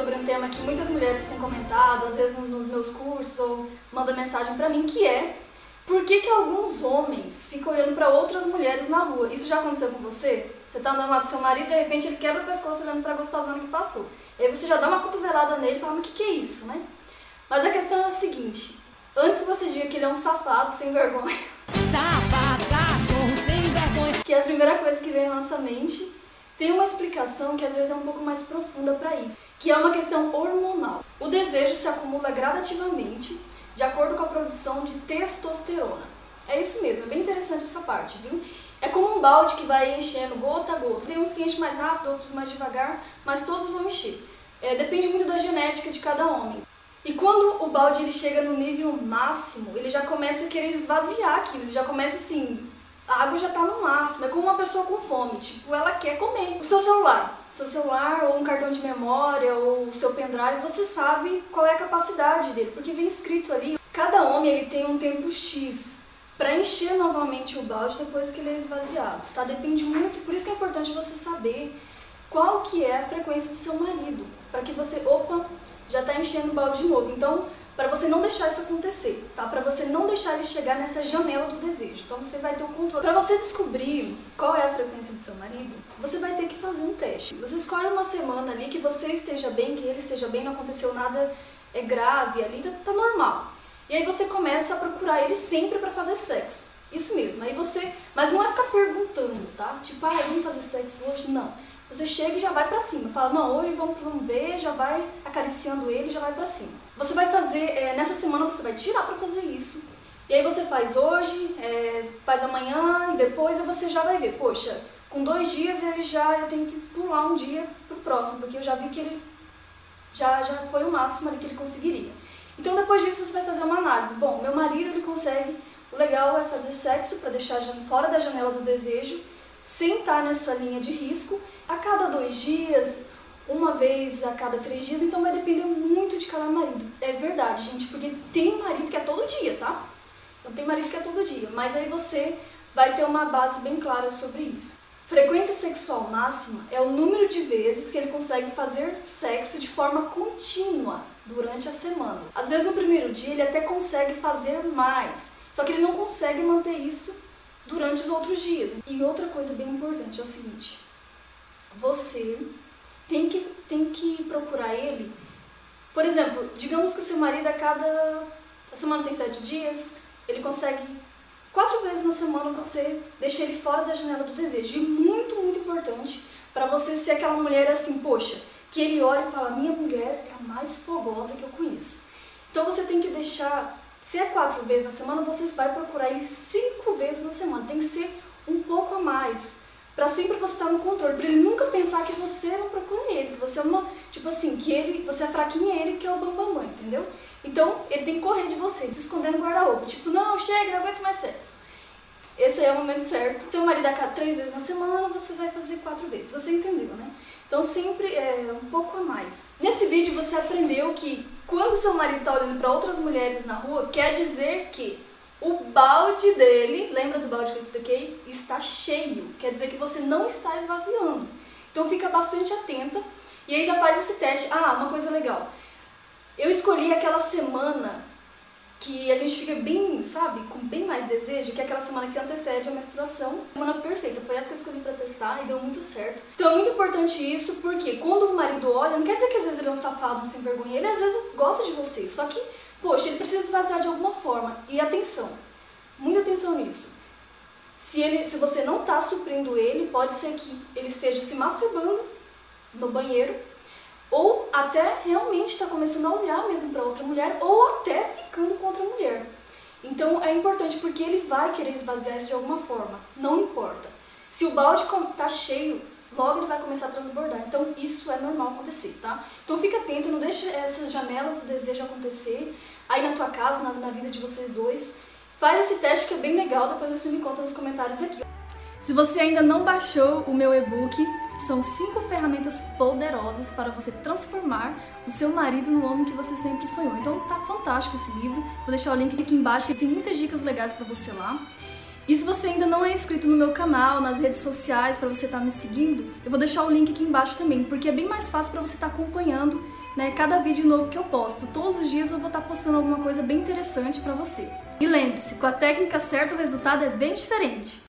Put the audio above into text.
sobre um tema que muitas mulheres têm comentado, às vezes nos meus cursos ou mandam mensagem para mim, que é por que, que alguns homens ficam olhando para outras mulheres na rua? Isso já aconteceu com você? Você tá andando lá com seu marido e de repente ele quebra o pescoço olhando pra gostosona que passou. E aí você já dá uma cotovelada nele falando o que, que é isso, né? Mas a questão é o seguinte: antes que você diga que ele é um safado sem vergonha. Safado, cachorro sem vergonha. Que é a primeira coisa que vem na nossa mente. Tem uma explicação que às vezes é um pouco mais profunda para isso, que é uma questão hormonal. O desejo se acumula gradativamente de acordo com a produção de testosterona. É isso mesmo, é bem interessante essa parte, viu? É como um balde que vai enchendo gota a gota. Tem uns que enchem mais rápido, outros mais devagar, mas todos vão encher. É, depende muito da genética de cada homem. E quando o balde ele chega no nível máximo, ele já começa a querer esvaziar aquilo, ele já começa assim, a água já está no máximo, é como uma pessoa com fome, tipo, ela quer comer. O seu celular, seu celular ou um cartão de memória ou o seu pendrive, você sabe qual é a capacidade dele, porque vem escrito ali, cada homem ele tem um tempo X para encher novamente o balde depois que ele é esvaziado, tá? Depende muito, por isso que é importante você saber qual que é a frequência do seu marido, para que você, opa, já está enchendo o balde de novo. Então, para você não deixar isso acontecer, tá? Para você não deixar ele chegar nessa janela do desejo. Então você vai ter um controle. Para você descobrir qual é a frequência do seu marido, você vai ter que fazer um teste. Você escolhe uma semana ali que você esteja bem, que ele esteja bem, não aconteceu nada é grave ali, tá, tá normal. E aí você começa a procurar ele sempre para fazer sexo. Isso mesmo. Aí você, mas não é ficar perguntando, tá? Tipo, ah, vamos fazer sexo hoje? Não. Você chega e já vai pra cima. Fala, não, hoje vamos, vamos ver, já vai acariciando ele, já vai pra cima. Você vai fazer, é, nessa semana você vai tirar pra fazer isso. E aí você faz hoje, é, faz amanhã e depois você já vai ver, poxa, com dois dias ele já, eu tenho que pular um dia pro próximo, porque eu já vi que ele já, já foi o máximo ali que ele conseguiria. Então depois disso você vai fazer uma análise. Bom, meu marido ele consegue, o legal é fazer sexo para deixar fora da janela do desejo, sem estar nessa linha de risco, a cada dois dias, uma vez a cada três dias, então vai depender muito de cada marido. É verdade, gente, porque tem marido que é todo dia, tá? Então tem marido que é todo dia, mas aí você vai ter uma base bem clara sobre isso. Frequência sexual máxima é o número de vezes que ele consegue fazer sexo de forma contínua durante a semana. Às vezes no primeiro dia ele até consegue fazer mais, só que ele não consegue manter isso durante os outros dias. E outra coisa bem importante é o seguinte: você tem que, tem que procurar ele. Por exemplo, digamos que o seu marido a cada. A semana tem sete dias, ele consegue quatro vezes na semana você deixa ele fora da janela do desejo. E muito, muito importante para você ser aquela mulher assim, poxa, que ele olha e fala: minha mulher é a mais fogosa que eu conheço. Então você tem que deixar, se é quatro vezes na semana, você vai procurar ele cinco vezes na semana. Tem que ser um pouco a mais. Pra sempre você estar no controle, pra ele nunca pensar que você não procura ele, que você é uma, tipo assim, que ele, você é fraquinha ele que é o bambambam, bam, entendeu? Então, ele tem que correr de você, se esconder no guarda-roupa, tipo, não, chega, não aguento mais sexo. Esse aí é o momento certo. Seu marido a cada três vezes na semana, você vai fazer quatro vezes. Você entendeu, né? Então sempre é um pouco a mais. Nesse vídeo você aprendeu que quando seu marido está olhando para outras mulheres na rua, quer dizer que o balde dele, lembra do balde que eu expliquei? Está cheio. Quer dizer que você não está esvaziando. Então fica bastante atenta e aí já faz esse teste. Ah, uma coisa legal. Eu escolhi aquela semana que a gente fica bem, sabe, com bem mais desejo, que aquela semana que antecede a menstruação. Semana perfeita, foi essa que eu escolhi pra testar e deu muito certo. Então é muito importante isso, porque quando o marido olha, não quer dizer que às vezes ele é um safado, um sem vergonha, ele às vezes gosta de você, só que, poxa, ele precisa esvaziar de alguma forma. E atenção, muita atenção nisso. Se, ele, se você não está suprindo ele, pode ser que ele esteja se masturbando no banheiro ou até realmente está começando a olhar mesmo para outra mulher, ou até ficando com outra mulher. Então é importante porque ele vai querer esvaziar isso de alguma forma, não importa. Se o balde está cheio, logo ele vai começar a transbordar. Então isso é normal acontecer, tá? Então fica atento, não deixe essas janelas do desejo acontecer aí na tua casa, na, na vida de vocês dois. Faz esse teste que é bem legal, depois você me conta nos comentários aqui. Se você ainda não baixou o meu e-book, são cinco ferramentas poderosas para você transformar o seu marido no homem que você sempre sonhou. Então tá fantástico esse livro. Vou deixar o link aqui embaixo, tem muitas dicas legais para você lá. E se você ainda não é inscrito no meu canal, nas redes sociais, para você estar tá me seguindo, eu vou deixar o link aqui embaixo também, porque é bem mais fácil para você estar tá acompanhando né, cada vídeo novo que eu posto. Todos os dias eu vou estar tá postando alguma coisa bem interessante para você. E lembre-se, com a técnica certa o resultado é bem diferente.